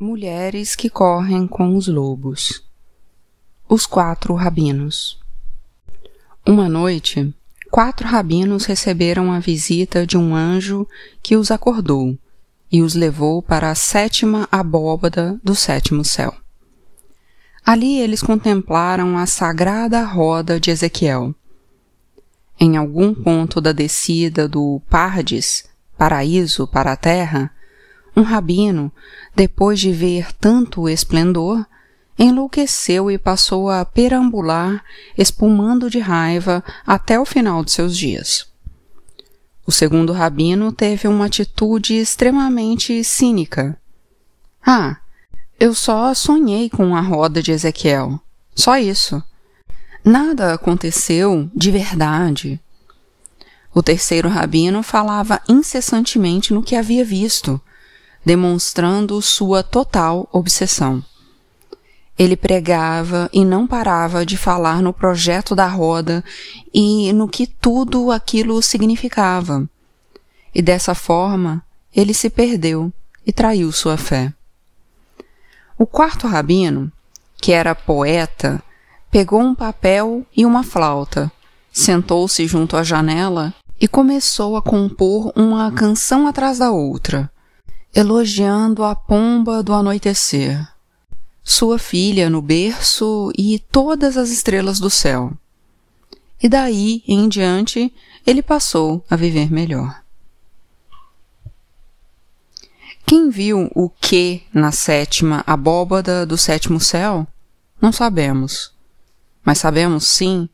Mulheres que correm com os lobos. Os quatro rabinos. Uma noite, quatro rabinos receberam a visita de um anjo que os acordou e os levou para a sétima abóbada do sétimo céu. Ali eles contemplaram a sagrada roda de Ezequiel. Em algum ponto da descida do Pardes, paraíso para a terra, um rabino, depois de ver tanto esplendor, enlouqueceu e passou a perambular, espumando de raiva até o final de seus dias. O segundo rabino teve uma atitude extremamente cínica. Ah, eu só sonhei com a roda de Ezequiel. Só isso. Nada aconteceu de verdade. O terceiro rabino falava incessantemente no que havia visto, demonstrando sua total obsessão. Ele pregava e não parava de falar no projeto da roda e no que tudo aquilo significava. E dessa forma, ele se perdeu e traiu sua fé. O quarto rabino, que era poeta, pegou um papel e uma flauta, sentou-se junto à janela e começou a compor uma canção atrás da outra, elogiando a pomba do anoitecer, sua filha no berço e todas as estrelas do céu. E daí em diante ele passou a viver melhor. Quem viu o que na sétima abóbada do sétimo céu? Não sabemos. Mas sabemos sim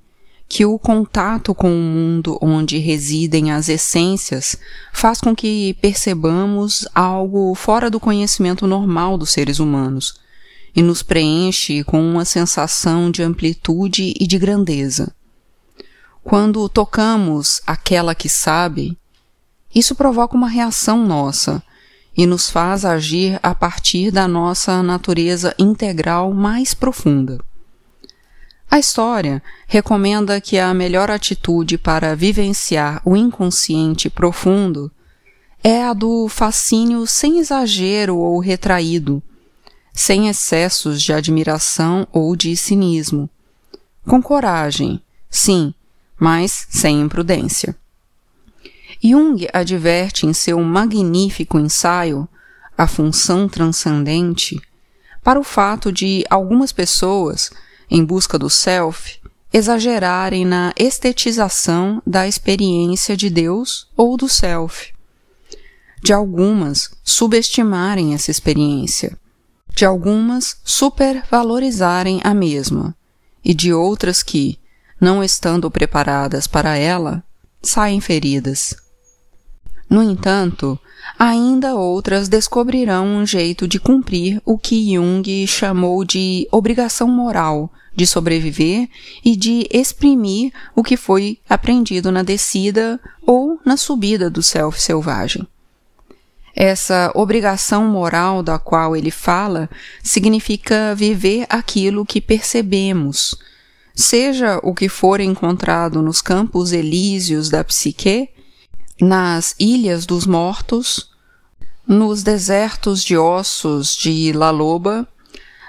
que o contato com o mundo onde residem as essências faz com que percebamos algo fora do conhecimento normal dos seres humanos e nos preenche com uma sensação de amplitude e de grandeza. Quando tocamos aquela que sabe, isso provoca uma reação nossa e nos faz agir a partir da nossa natureza integral mais profunda. A história recomenda que a melhor atitude para vivenciar o inconsciente profundo é a do fascínio sem exagero ou retraído, sem excessos de admiração ou de cinismo. Com coragem, sim, mas sem imprudência. Jung adverte em seu magnífico ensaio A Função Transcendente para o fato de algumas pessoas, em busca do self, exagerarem na estetização da experiência de Deus ou do self. De algumas, subestimarem essa experiência. De algumas, supervalorizarem a mesma. E de outras que, não estando preparadas para ela, saem feridas. No entanto, ainda outras descobrirão um jeito de cumprir o que Jung chamou de obrigação moral de sobreviver e de exprimir o que foi aprendido na descida ou na subida do self selvagem. Essa obrigação moral da qual ele fala significa viver aquilo que percebemos, seja o que for encontrado nos campos elíseos da psique, nas ilhas dos mortos, nos desertos de ossos de La Loba,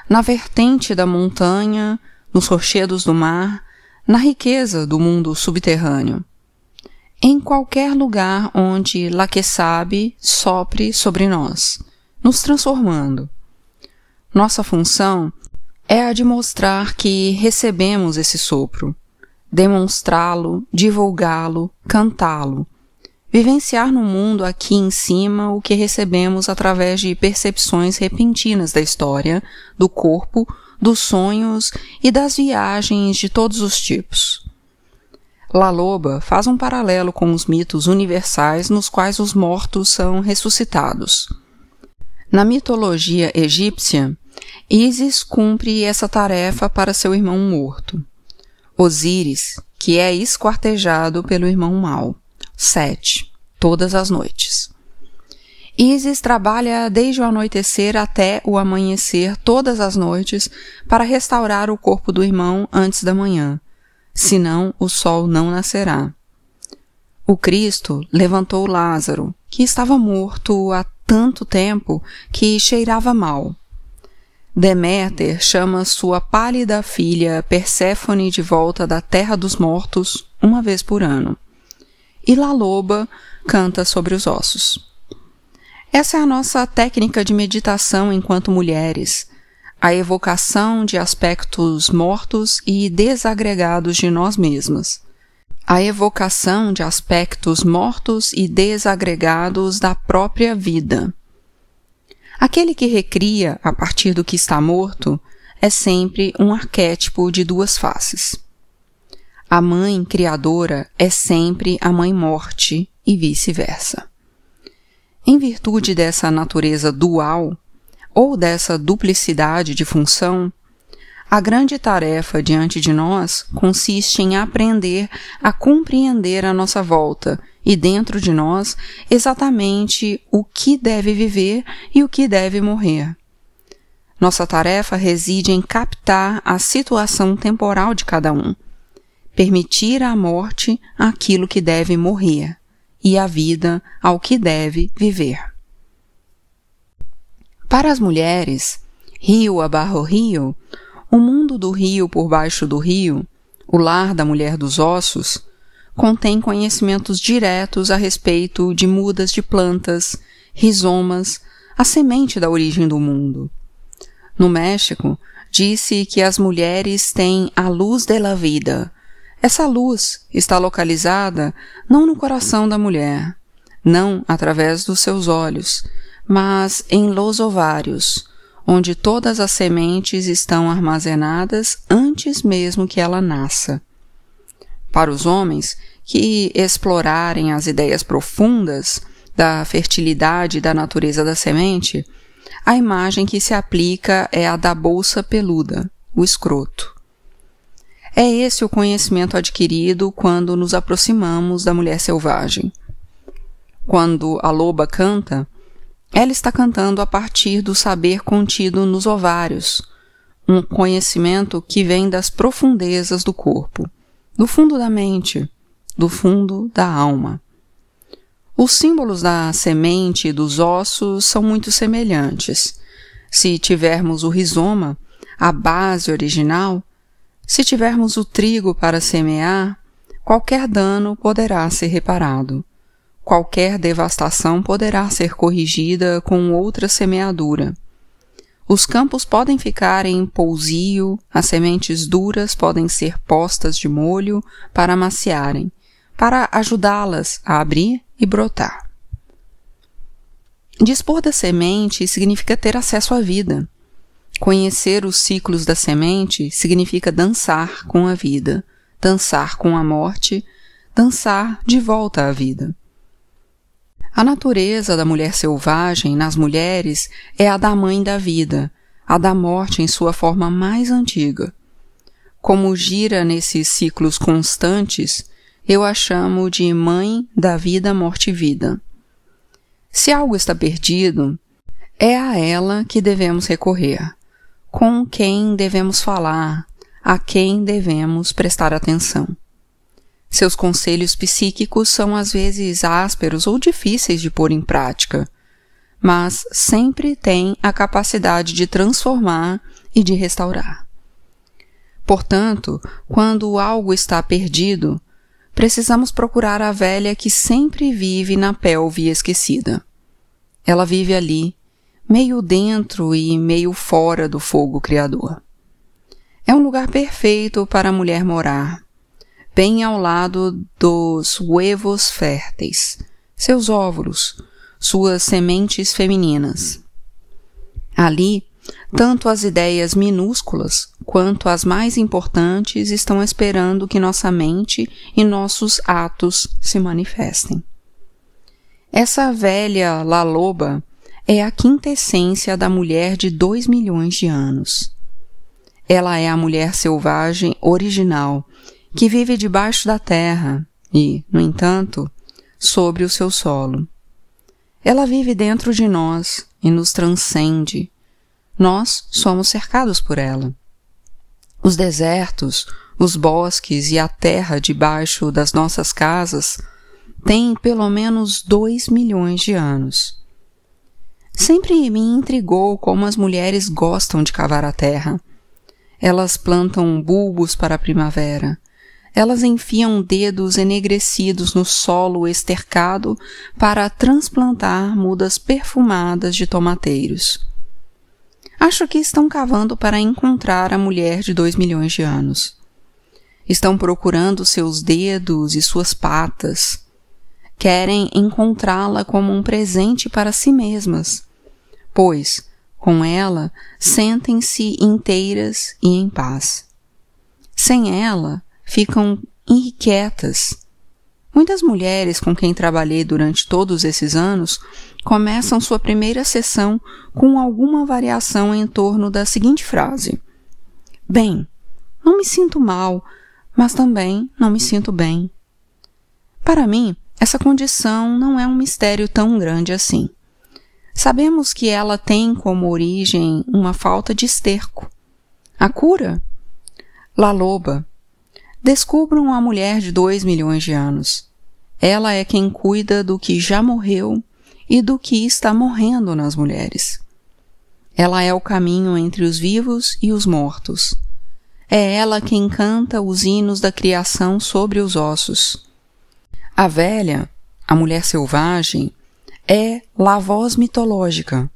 na vertente da montanha, nos rochedos do mar, na riqueza do mundo subterrâneo. Em qualquer lugar onde La que sabe sopre sobre nós, nos transformando. Nossa função é a de mostrar que recebemos esse sopro, demonstrá-lo, divulgá-lo, cantá-lo, vivenciar no mundo aqui em cima o que recebemos através de percepções repentinas da história, do corpo, dos sonhos e das viagens de todos os tipos. La Loba faz um paralelo com os mitos universais nos quais os mortos são ressuscitados. Na mitologia egípcia, Isis cumpre essa tarefa para seu irmão morto. Osíris, que é esquartejado pelo irmão mau. 7. Todas as noites. Isis trabalha desde o anoitecer até o amanhecer todas as noites para restaurar o corpo do irmão antes da manhã, senão o sol não nascerá. O Cristo levantou Lázaro, que estava morto há tanto tempo que cheirava mal, Deméter chama sua pálida filha Perséfone de volta da terra dos mortos uma vez por ano. E La Loba canta sobre os ossos. Essa é a nossa técnica de meditação enquanto mulheres, a evocação de aspectos mortos e desagregados de nós mesmas. A evocação de aspectos mortos e desagregados da própria vida. Aquele que recria a partir do que está morto é sempre um arquétipo de duas faces. A mãe criadora é sempre a mãe morte e vice-versa. Em virtude dessa natureza dual, ou dessa duplicidade de função, a grande tarefa diante de nós consiste em aprender a compreender a nossa volta e dentro de nós exatamente o que deve viver e o que deve morrer. Nossa tarefa reside em captar a situação temporal de cada um, permitir à morte aquilo que deve morrer e a vida ao que deve viver. Para as mulheres, rio abarro rio, o mundo do rio por baixo do rio, o lar da mulher dos ossos, contém conhecimentos diretos a respeito de mudas de plantas, rizomas, a semente da origem do mundo. No México, disse que as mulheres têm a luz de la vida. Essa luz está localizada não no coração da mulher, não através dos seus olhos, mas em los ovários, onde todas as sementes estão armazenadas antes mesmo que ela nasça. Para os homens que explorarem as ideias profundas da fertilidade da natureza da semente, a imagem que se aplica é a da bolsa peluda, o escroto. É esse o conhecimento adquirido quando nos aproximamos da mulher selvagem. Quando a loba canta, ela está cantando a partir do saber contido nos ovários, um conhecimento que vem das profundezas do corpo do fundo da mente, do fundo da alma. Os símbolos da semente e dos ossos são muito semelhantes. Se tivermos o rizoma, a base original, se tivermos o trigo para semear, qualquer dano poderá ser reparado. Qualquer devastação poderá ser corrigida com outra semeadura. Os campos podem ficar em pousio, as sementes duras podem ser postas de molho para amaciarem, para ajudá-las a abrir e brotar. Dispor da semente significa ter acesso à vida. Conhecer os ciclos da semente significa dançar com a vida, dançar com a morte, dançar de volta à vida. A natureza da mulher selvagem nas mulheres é a da mãe da vida, a da morte em sua forma mais antiga. Como gira nesses ciclos constantes, eu a chamo de mãe da vida, morte e vida. Se algo está perdido, é a ela que devemos recorrer, com quem devemos falar, a quem devemos prestar atenção. Seus conselhos psíquicos são às vezes ásperos ou difíceis de pôr em prática, mas sempre têm a capacidade de transformar e de restaurar. Portanto, quando algo está perdido, precisamos procurar a velha que sempre vive na pelve esquecida. Ela vive ali, meio dentro e meio fora do fogo criador. É um lugar perfeito para a mulher morar, bem ao lado dos huevos férteis, seus óvulos, suas sementes femininas. Ali, tanto as ideias minúsculas quanto as mais importantes estão esperando que nossa mente e nossos atos se manifestem. Essa velha Laloba é a quintessência da mulher de dois milhões de anos. Ela é a mulher selvagem original que vive debaixo da terra e, no entanto, sobre o seu solo. Ela vive dentro de nós e nos transcende. Nós somos cercados por ela. Os desertos, os bosques e a terra debaixo das nossas casas têm pelo menos dois milhões de anos. Sempre me intrigou como as mulheres gostam de cavar a terra. Elas plantam bulbos para a primavera. Elas enfiam dedos enegrecidos no solo estercado para transplantar mudas perfumadas de tomateiros. Acho que estão cavando para encontrar a mulher de dois milhões de anos. Estão procurando seus dedos e suas patas. Querem encontrá-la como um presente para si mesmas, pois, com ela, sentem-se inteiras e em paz. Sem ela, ficam irrequietas. Muitas mulheres com quem trabalhei durante todos esses anos começam sua primeira sessão com alguma variação em torno da seguinte frase: Bem, não me sinto mal, mas também não me sinto bem. Para mim, essa condição não é um mistério tão grande assim. Sabemos que ela tem como origem uma falta de esterco. A cura? La Loba. Descubram a mulher de dois milhões de anos. Ela é quem cuida do que já morreu e do que está morrendo nas mulheres. Ela é o caminho entre os vivos e os mortos. É ela quem canta os hinos da criação sobre os ossos. A velha, a mulher selvagem, é a voz mitológica.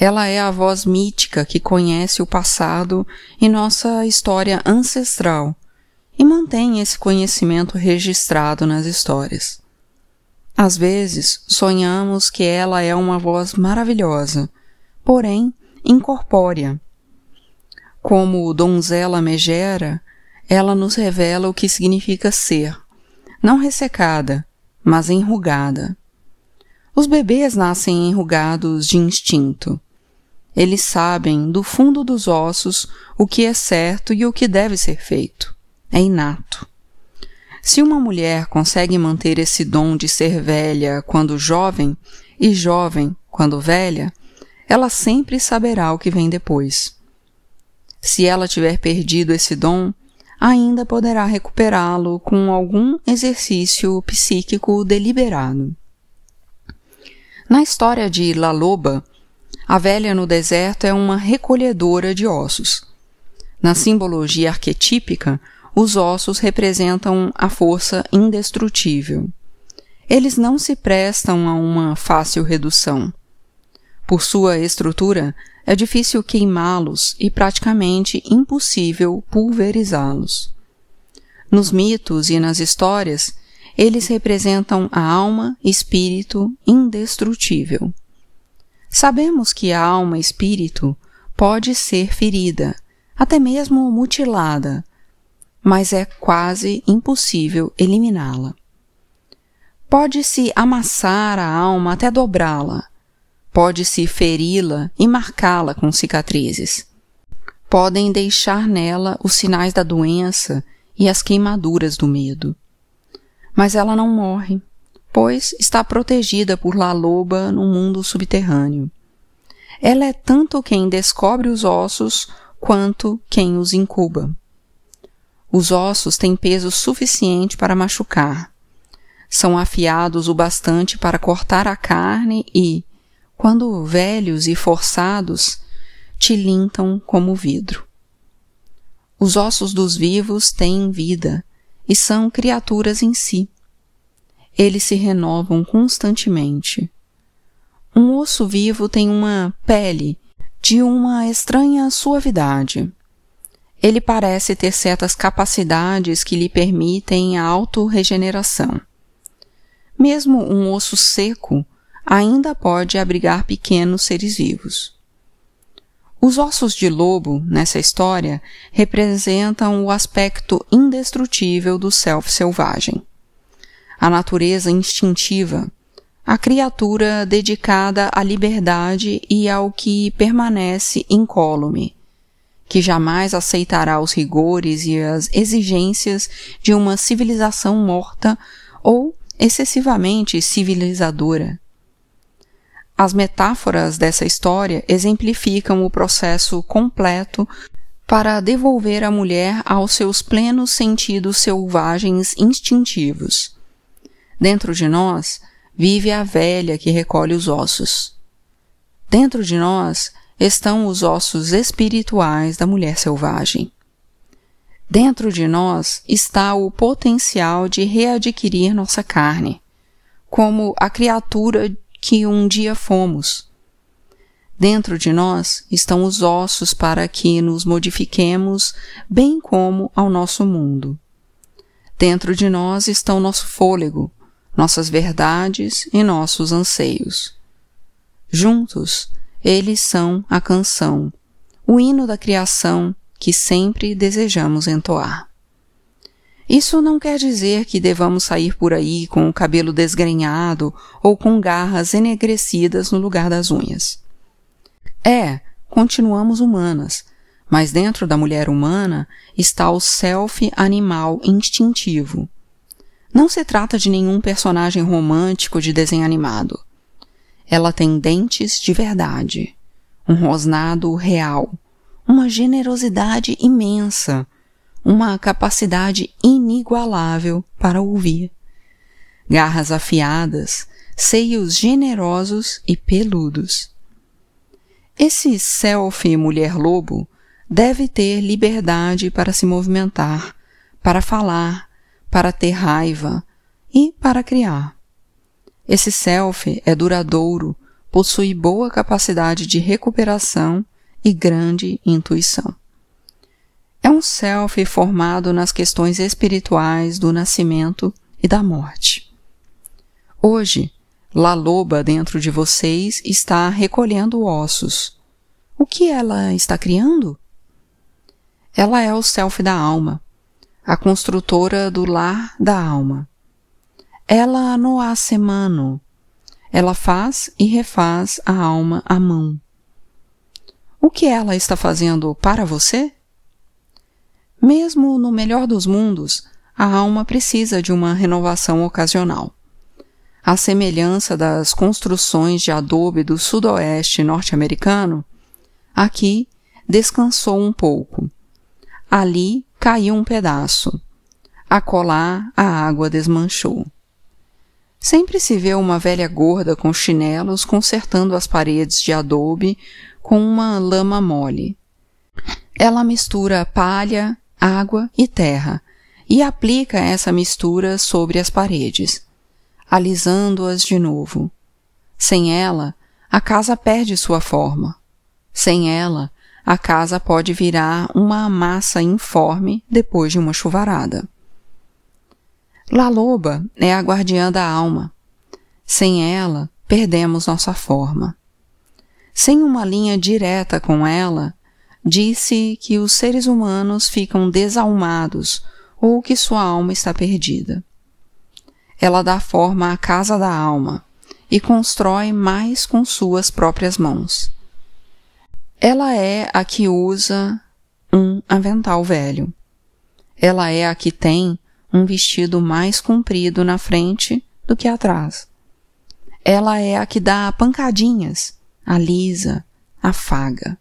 Ela é a voz mítica que conhece o passado e nossa história ancestral e mantém esse conhecimento registrado nas histórias. Às vezes, sonhamos que ela é uma voz maravilhosa, porém incorpórea. Como donzela megera, ela nos revela o que significa ser, não ressecada, mas enrugada. Os bebês nascem enrugados de instinto. Eles sabem, do fundo dos ossos, o que é certo e o que deve ser feito. É inato. Se uma mulher consegue manter esse dom de ser velha quando jovem e jovem quando velha, ela sempre saberá o que vem depois. Se ela tiver perdido esse dom, ainda poderá recuperá-lo com algum exercício psíquico deliberado. Na história de La Loba, a velha no deserto é uma recolhedora de ossos. Na simbologia arquetípica, os ossos representam a força indestrutível. Eles não se prestam a uma fácil redução. Por sua estrutura, é difícil queimá-los e praticamente impossível pulverizá-los. Nos mitos e nas histórias, eles representam a alma espírito indestrutível. Sabemos que a alma espírito pode ser ferida, até mesmo mutilada, mas é quase impossível eliminá-la. Pode-se amassar a alma até dobrá-la. Pode-se feri-la e marcá-la com cicatrizes. Podem deixar nela os sinais da doença e as queimaduras do medo. Mas ela não morre, pois está protegida por La Loba no mundo subterrâneo. Ela é tanto quem descobre os ossos quanto quem os incuba. Os ossos têm peso suficiente para machucar. São afiados o bastante para cortar a carne e, quando velhos e forçados, tilintam como vidro. Os ossos dos vivos têm vida e são criaturas em si. Eles se renovam constantemente. Um osso vivo tem uma pele de uma estranha suavidade. Ele parece ter certas capacidades que lhe permitem a autorregeneração. Mesmo um osso seco ainda pode abrigar pequenos seres vivos. Os ossos de lobo, nessa história, representam o aspecto indestrutível do self selvagem. A natureza instintiva, a criatura dedicada à liberdade e ao que permanece incólume, que jamais aceitará os rigores e as exigências de uma civilização morta ou excessivamente civilizadora. As metáforas dessa história exemplificam o processo completo para devolver a mulher aos seus plenos sentidos selvagens instintivos. Dentro de nós vive a velha que recolhe os ossos. Dentro de nós estão os ossos espirituais da mulher selvagem. Dentro de nós está o potencial de readquirir nossa carne, como a criatura que um dia fomos. Dentro de nós estão os ossos para que nos modifiquemos, bem como ao nosso mundo. Dentro de nós está o nosso fôlego, nossas verdades e nossos anseios. Juntos, eles são a canção, o hino da criação que sempre desejamos entoar. Isso não quer dizer que devamos sair por aí com o cabelo desgrenhado ou com garras enegrecidas no lugar das unhas. É, continuamos humanas, mas dentro da mulher humana está o self animal instintivo. Não se trata de nenhum personagem romântico de desenho animado. Ela tem dentes de verdade, um rosnado real, uma generosidade imensa, uma capacidade inigualável para ouvir. Garras afiadas, seios generosos e peludos. Esse selfie mulher-lobo deve ter liberdade para se movimentar, para falar, para ter raiva e para criar. Esse self é duradouro, possui boa capacidade de recuperação e grande intuição. É um self formado nas questões espirituais do nascimento e da morte. Hoje, La Loba dentro de vocês está recolhendo ossos. O que ela está criando? Ela é o self da alma, a construtora do lar da alma. Ela no hace mano. Ela faz e refaz a alma à mão. O que ela está fazendo para você? Mesmo no melhor dos mundos, a alma precisa de uma renovação ocasional. À semelhança das construções de adobe do sudoeste norte-americano, aqui descansou um pouco. Ali caiu um pedaço. Acolá a água desmanchou. Sempre se vê uma velha gorda com chinelos consertando as paredes de adobe com uma lama mole. Ela mistura palha, água e terra e aplica essa mistura sobre as paredes, alisando-as de novo. Sem ela, a casa perde sua forma. Sem ela, a casa pode virar uma massa informe depois de uma chuvarada. La Loba é a guardiã da alma. Sem ela, perdemos nossa forma. Sem uma linha direta com ela, disse que os seres humanos ficam desalmados ou que sua alma está perdida. Ela dá forma à casa da alma e constrói mais com suas próprias mãos. Ela é a que usa um avental velho. Ela é a que tem um vestido mais comprido na frente do que atrás. Ela é a que dá pancadinhas, alisa, afaga.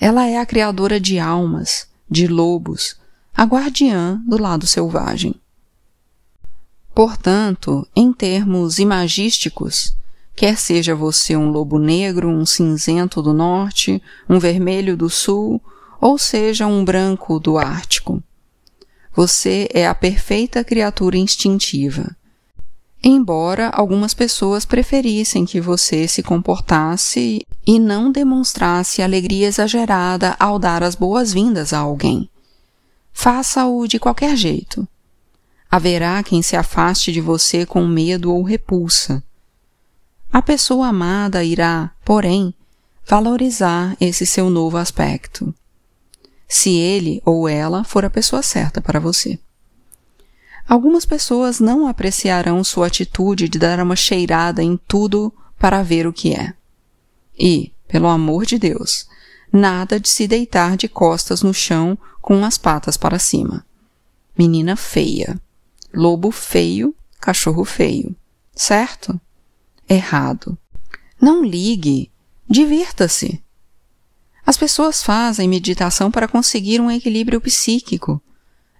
Ela é a criadora de almas, de lobos, a guardiã do lado selvagem. Portanto, em termos imagísticos, quer seja você um lobo negro, um cinzento do norte, um vermelho do sul, ou seja um branco do Ártico, você é a perfeita criatura instintiva. Embora algumas pessoas preferissem que você se comportasse e não demonstrasse alegria exagerada ao dar as boas-vindas a alguém. Faça-o de qualquer jeito. Haverá quem se afaste de você com medo ou repulsa. A pessoa amada irá, porém, valorizar esse seu novo aspecto se ele ou ela for a pessoa certa para você. Algumas pessoas não apreciarão sua atitude de dar uma cheirada em tudo para ver o que é. E, pelo amor de Deus, nada de se deitar de costas no chão com as patas para cima. Menina feia. Lobo feio, cachorro feio. Certo? Errado. Não ligue. Divirta-se. As pessoas fazem meditação para conseguir um equilíbrio psíquico.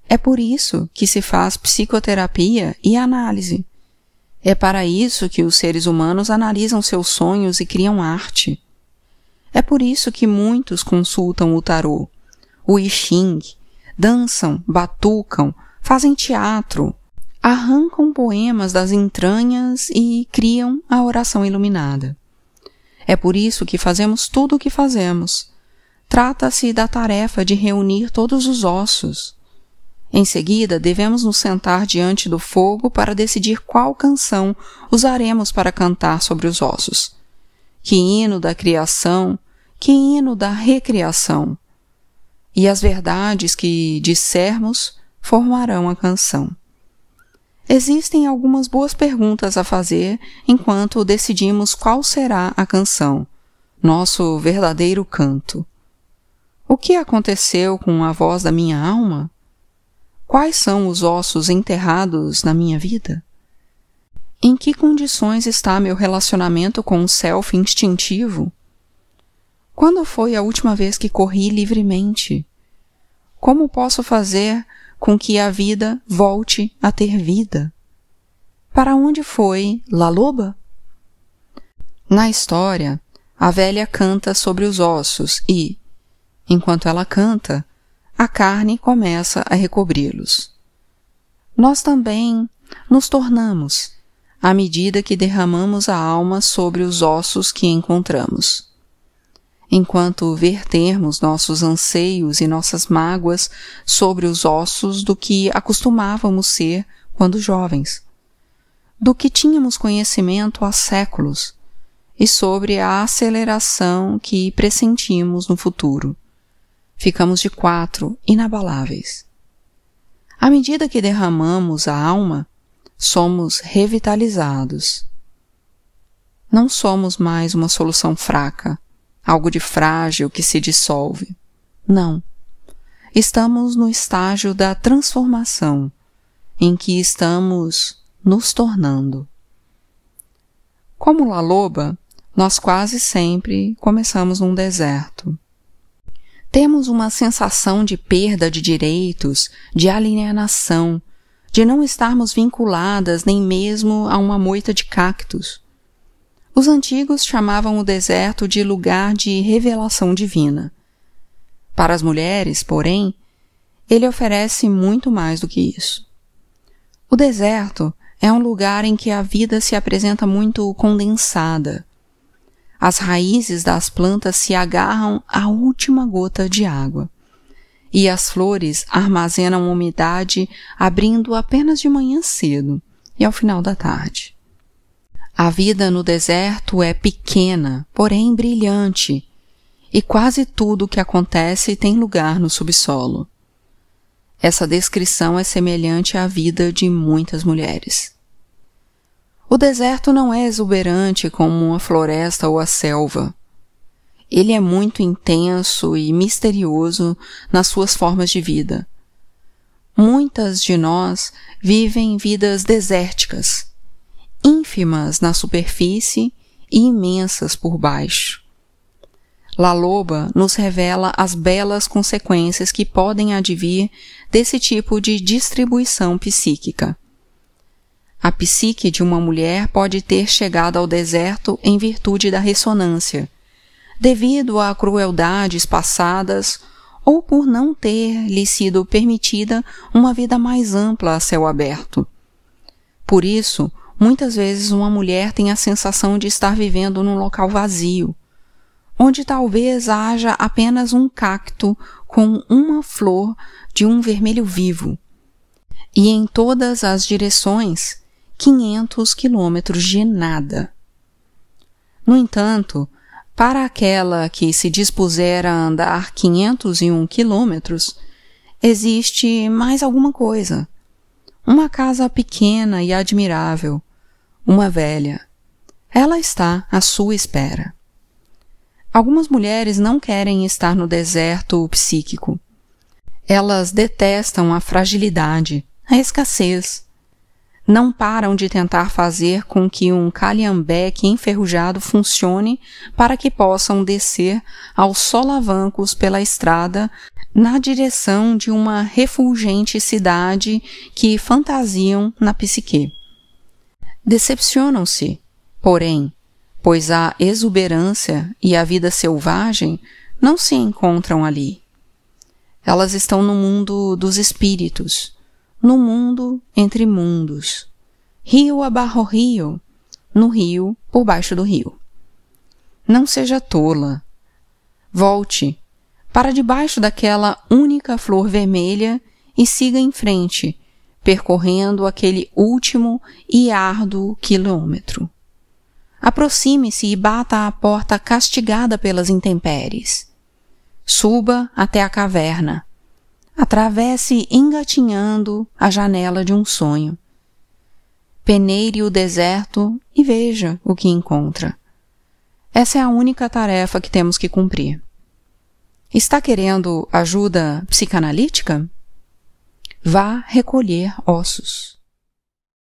É por isso que se faz psicoterapia e análise. É para isso que os seres humanos analisam seus sonhos e criam arte. É por isso que muitos consultam o tarô, o I Ching, dançam, batucam, fazem teatro, arrancam poemas das entranhas e criam a oração iluminada. É por isso que fazemos tudo o que fazemos. Trata-se da tarefa de reunir todos os ossos. Em seguida, devemos nos sentar diante do fogo para decidir qual canção usaremos para cantar sobre os ossos. Que hino da criação, que hino da recriação. E as verdades que dissermos formarão a canção. Existem algumas boas perguntas a fazer enquanto decidimos qual será a canção, nosso verdadeiro canto. O que aconteceu com a voz da minha alma? Quais são os ossos enterrados na minha vida? Em que condições está meu relacionamento com o self instintivo? Quando foi a última vez que corri livremente? Como posso fazer com que a vida volte a ter vida. Para onde foi La Loba? Na história, a velha canta sobre os ossos e, enquanto ela canta, a carne começa a recobri-los. Nós também nos tornamos à medida que derramamos a alma sobre os ossos que encontramos enquanto vertermos nossos anseios e nossas mágoas sobre os ossos do que acostumávamos ser quando jovens, do que tínhamos conhecimento há séculos e sobre a aceleração que pressentimos no futuro. Ficamos de quatro, inabaláveis. À medida que derramamos a alma, somos revitalizados. Não somos mais uma solução fraca, algo de frágil que se dissolve. Não. Estamos no estágio da transformação, em que estamos nos tornando. Como La Loba, nós quase sempre começamos num deserto. Temos uma sensação de perda de direitos, de alienação, de não estarmos vinculadas nem mesmo a uma moita de cactos. Os antigos chamavam o deserto de lugar de revelação divina. Para as mulheres, porém, ele oferece muito mais do que isso. O deserto é um lugar em que a vida se apresenta muito condensada. As raízes das plantas se agarram à última gota de água. E as flores armazenam umidade abrindo apenas de manhã cedo e ao final da tarde. A vida no deserto é pequena, porém brilhante, e quase tudo o que acontece tem lugar no subsolo. Essa descrição é semelhante à vida de muitas mulheres. O deserto não é exuberante como uma floresta ou a selva. Ele é muito intenso e misterioso nas suas formas de vida. Muitas de nós vivem vidas desérticas, ínfimas na superfície e imensas por baixo. La Loba nos revela as belas consequências que podem advir desse tipo de distribuição psíquica. A psique de uma mulher pode ter chegado ao deserto em virtude da ressonância, devido a crueldades passadas ou por não ter lhe sido permitida uma vida mais ampla a céu aberto. Por isso, Muitas vezes uma mulher tem a sensação de estar vivendo num local vazio, onde talvez haja apenas um cacto com uma flor de um vermelho vivo, e em todas as direções 500 quilômetros de nada. No entanto, para aquela que se dispuser a andar 501 quilômetros, existe mais alguma coisa uma casa pequena e admirável, uma velha. Ela está à sua espera. Algumas mulheres não querem estar no deserto psíquico. Elas detestam a fragilidade, a escassez. Não param de tentar fazer com que um calhambeque enferrujado funcione para que possam descer aos solavancos pela estrada na direção de uma refulgente cidade que fantasiam na psique. Decepcionam-se, porém, pois a exuberância e a vida selvagem não se encontram ali. Elas estão no mundo dos espíritos, no mundo entre mundos, rio abarro rio, no rio por baixo do rio. Não seja tola. Volte para debaixo daquela única flor vermelha e siga em frente, percorrendo aquele último e árduo quilômetro. Aproxime-se e bata à porta castigada pelas intempéries. Suba até a caverna. Atravesse engatinhando a janela de um sonho. Peneire o deserto e veja o que encontra. Essa é a única tarefa que temos que cumprir. Está querendo ajuda psicanalítica? Vá recolher ossos.